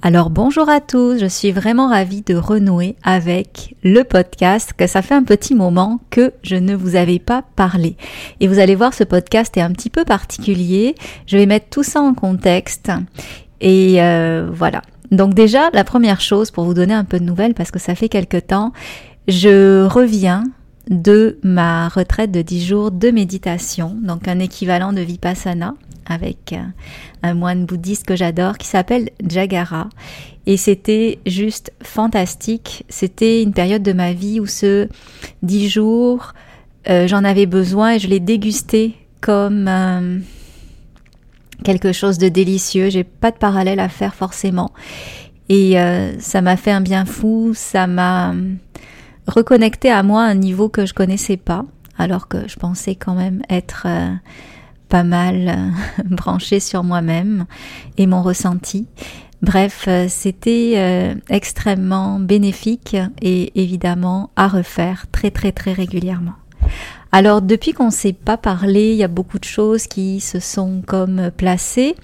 Alors bonjour à tous, je suis vraiment ravie de renouer avec le podcast, que ça fait un petit moment que je ne vous avais pas parlé. Et vous allez voir, ce podcast est un petit peu particulier. Je vais mettre tout ça en contexte. Et euh, voilà. Donc déjà, la première chose pour vous donner un peu de nouvelles, parce que ça fait quelque temps, je reviens de ma retraite de 10 jours de méditation, donc un équivalent de Vipassana avec euh, un moine bouddhiste que j'adore qui s'appelle Jagara. Et c'était juste fantastique. C'était une période de ma vie où ce dix jours, euh, j'en avais besoin et je l'ai dégusté comme euh, quelque chose de délicieux. J'ai pas de parallèle à faire forcément. Et ça m'a fait un bien fou. Ça m'a reconnecté à moi un niveau que je connaissais pas, alors que je pensais quand même être pas mal euh, branché sur moi-même et mon ressenti. Bref, euh, c'était euh, extrêmement bénéfique et évidemment à refaire très très très régulièrement. Alors depuis qu'on ne s'est pas parlé, il y a beaucoup de choses qui se sont comme placées.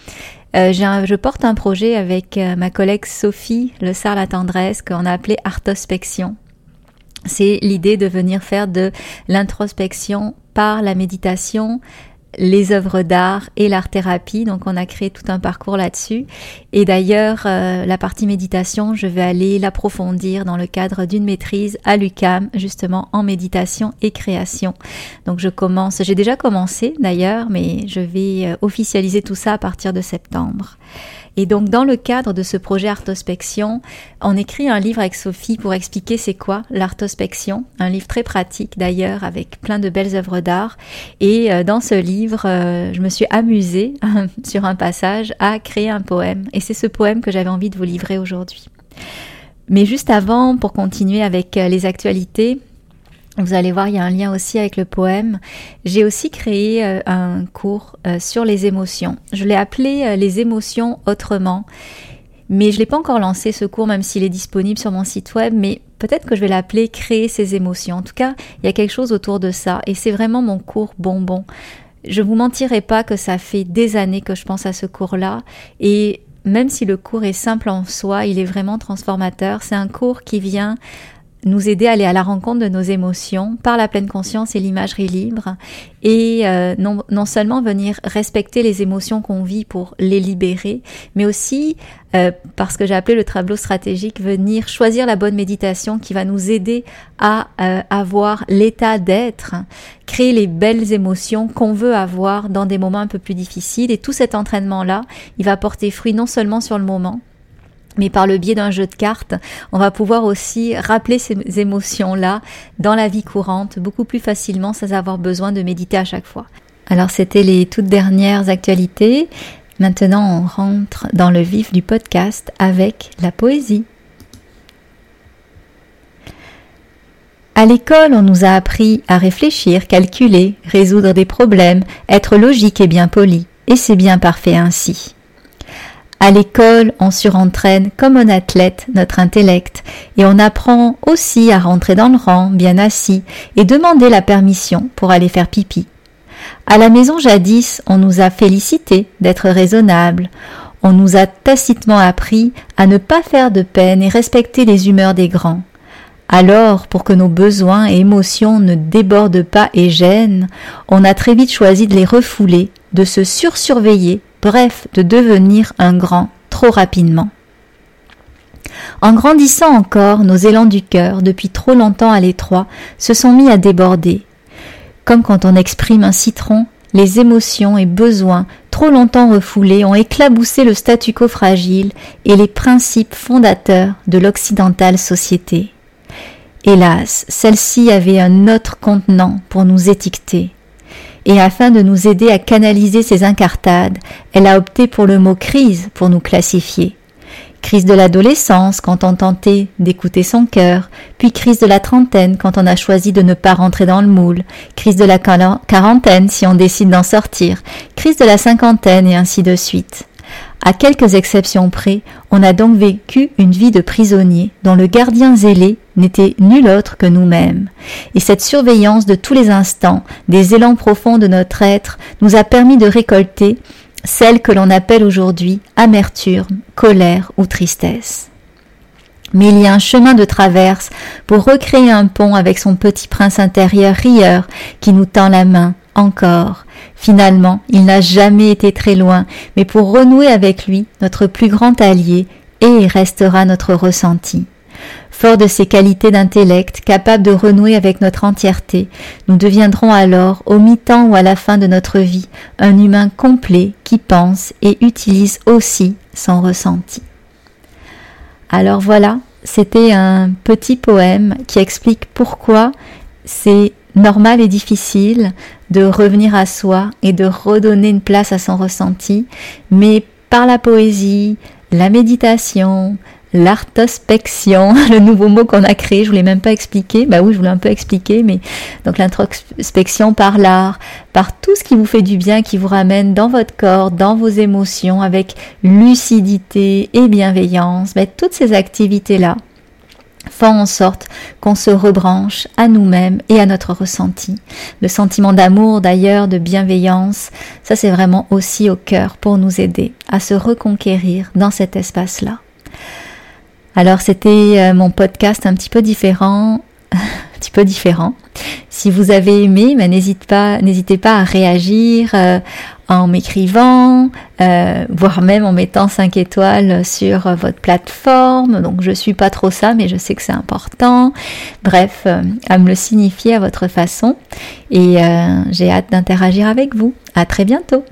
je porte un projet avec ma collègue Sophie Le Sar la Tendresse qu'on a appelé Artospection. C'est l'idée de venir faire de l'introspection par la méditation, les œuvres d'art et l'art thérapie. Donc on a créé tout un parcours là-dessus. Et d'ailleurs, euh, la partie méditation, je vais aller l'approfondir dans le cadre d'une maîtrise à l'UCAM, justement en méditation et création. Donc je commence, j'ai déjà commencé d'ailleurs, mais je vais euh, officialiser tout ça à partir de septembre. Et donc, dans le cadre de ce projet Artospection, on écrit un livre avec Sophie pour expliquer c'est quoi l'artospection, un livre très pratique d'ailleurs avec plein de belles œuvres d'art. Et euh, dans ce livre, euh, je me suis amusée sur un passage à créer un poème. Et c'est ce poème que j'avais envie de vous livrer aujourd'hui. Mais juste avant, pour continuer avec euh, les actualités, vous allez voir, il y a un lien aussi avec le poème. J'ai aussi créé euh, un cours euh, sur les émotions. Je l'ai appelé euh, les émotions autrement. Mais je l'ai pas encore lancé ce cours, même s'il est disponible sur mon site web. Mais peut-être que je vais l'appeler créer ses émotions. En tout cas, il y a quelque chose autour de ça. Et c'est vraiment mon cours bonbon. Je vous mentirai pas que ça fait des années que je pense à ce cours-là. Et même si le cours est simple en soi, il est vraiment transformateur. C'est un cours qui vient nous aider à aller à la rencontre de nos émotions par la pleine conscience et l'imagerie libre et euh, non, non, seulement venir respecter les émotions qu'on vit pour les libérer, mais aussi, euh, parce que j'ai appelé le tableau stratégique, venir choisir la bonne méditation qui va nous aider à euh, avoir l'état d'être, créer les belles émotions qu'on veut avoir dans des moments un peu plus difficiles. Et tout cet entraînement-là, il va porter fruit non seulement sur le moment, mais par le biais d'un jeu de cartes, on va pouvoir aussi rappeler ces émotions-là dans la vie courante beaucoup plus facilement sans avoir besoin de méditer à chaque fois. Alors c'était les toutes dernières actualités. Maintenant on rentre dans le vif du podcast avec la poésie. À l'école, on nous a appris à réfléchir, calculer, résoudre des problèmes, être logique et bien poli. Et c'est bien parfait ainsi. À l'école, on surentraîne comme un athlète notre intellect et on apprend aussi à rentrer dans le rang, bien assis, et demander la permission pour aller faire pipi. À la maison jadis, on nous a félicité d'être raisonnable. on nous a tacitement appris à ne pas faire de peine et respecter les humeurs des grands. Alors, pour que nos besoins et émotions ne débordent pas et gênent, on a très vite choisi de les refouler, de se sursurveiller, bref, de devenir un grand trop rapidement. En grandissant encore, nos élans du cœur, depuis trop longtemps à l'étroit, se sont mis à déborder. Comme quand on exprime un citron, les émotions et besoins trop longtemps refoulés ont éclaboussé le statu quo fragile et les principes fondateurs de l'occidentale société. Hélas, celle-ci avait un autre contenant pour nous étiqueter. Et afin de nous aider à canaliser ces incartades, elle a opté pour le mot crise pour nous classifier. Crise de l'adolescence quand on tentait d'écouter son cœur, puis crise de la trentaine quand on a choisi de ne pas rentrer dans le moule, crise de la quarantaine si on décide d'en sortir, crise de la cinquantaine et ainsi de suite. À quelques exceptions près, on a donc vécu une vie de prisonnier dont le gardien zélé n'était nul autre que nous-mêmes. Et cette surveillance de tous les instants, des élans profonds de notre être, nous a permis de récolter celle que l'on appelle aujourd'hui amertume, colère ou tristesse. Mais il y a un chemin de traverse pour recréer un pont avec son petit prince intérieur rieur qui nous tend la main encore. Finalement, il n'a jamais été très loin, mais pour renouer avec lui, notre plus grand allié, et restera notre ressenti. Fort de ces qualités d'intellect, capables de renouer avec notre entièreté, nous deviendrons alors, au mi-temps ou à la fin de notre vie, un humain complet qui pense et utilise aussi son ressenti. Alors voilà, c'était un petit poème qui explique pourquoi c'est normal et difficile de revenir à soi et de redonner une place à son ressenti, mais par la poésie, la méditation, l'artospection, le nouveau mot qu'on a créé, je voulais même pas expliquer. Bah oui, je voulais un peu expliquer, mais donc l'introspection par l'art, par tout ce qui vous fait du bien, qui vous ramène dans votre corps, dans vos émotions, avec lucidité et bienveillance. Mais toutes ces activités-là font en sorte qu'on se rebranche à nous-mêmes et à notre ressenti. Le sentiment d'amour, d'ailleurs, de bienveillance, ça c'est vraiment aussi au cœur pour nous aider à se reconquérir dans cet espace-là. Alors c'était euh, mon podcast un petit peu différent, un petit peu différent. Si vous avez aimé, ben, n'hésitez pas, n'hésitez pas à réagir euh, en m'écrivant, euh, voire même en mettant 5 étoiles sur votre plateforme. Donc je suis pas trop ça, mais je sais que c'est important. Bref, à me le signifier à votre façon. Et j'ai hâte d'interagir avec vous. À très bientôt.